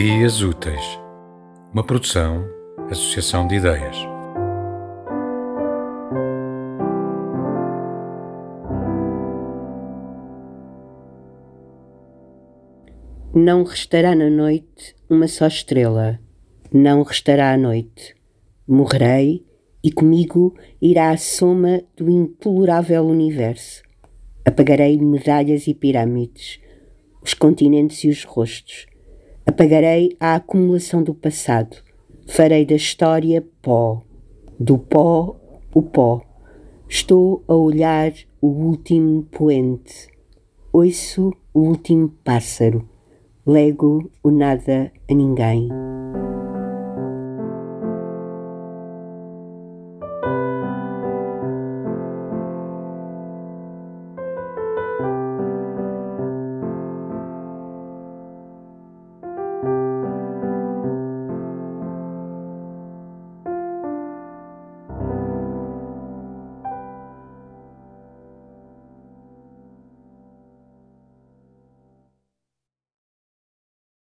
Ideias Úteis, uma produção, associação de ideias. Não restará na noite uma só estrela, não restará a noite. Morrerei e comigo irá a soma do implorável universo. Apagarei medalhas e pirâmides, os continentes e os rostos. Apagarei a acumulação do passado. Farei da história pó. Do pó, o pó. Estou a olhar o último poente. Ouço o último pássaro. Lego o nada a ninguém.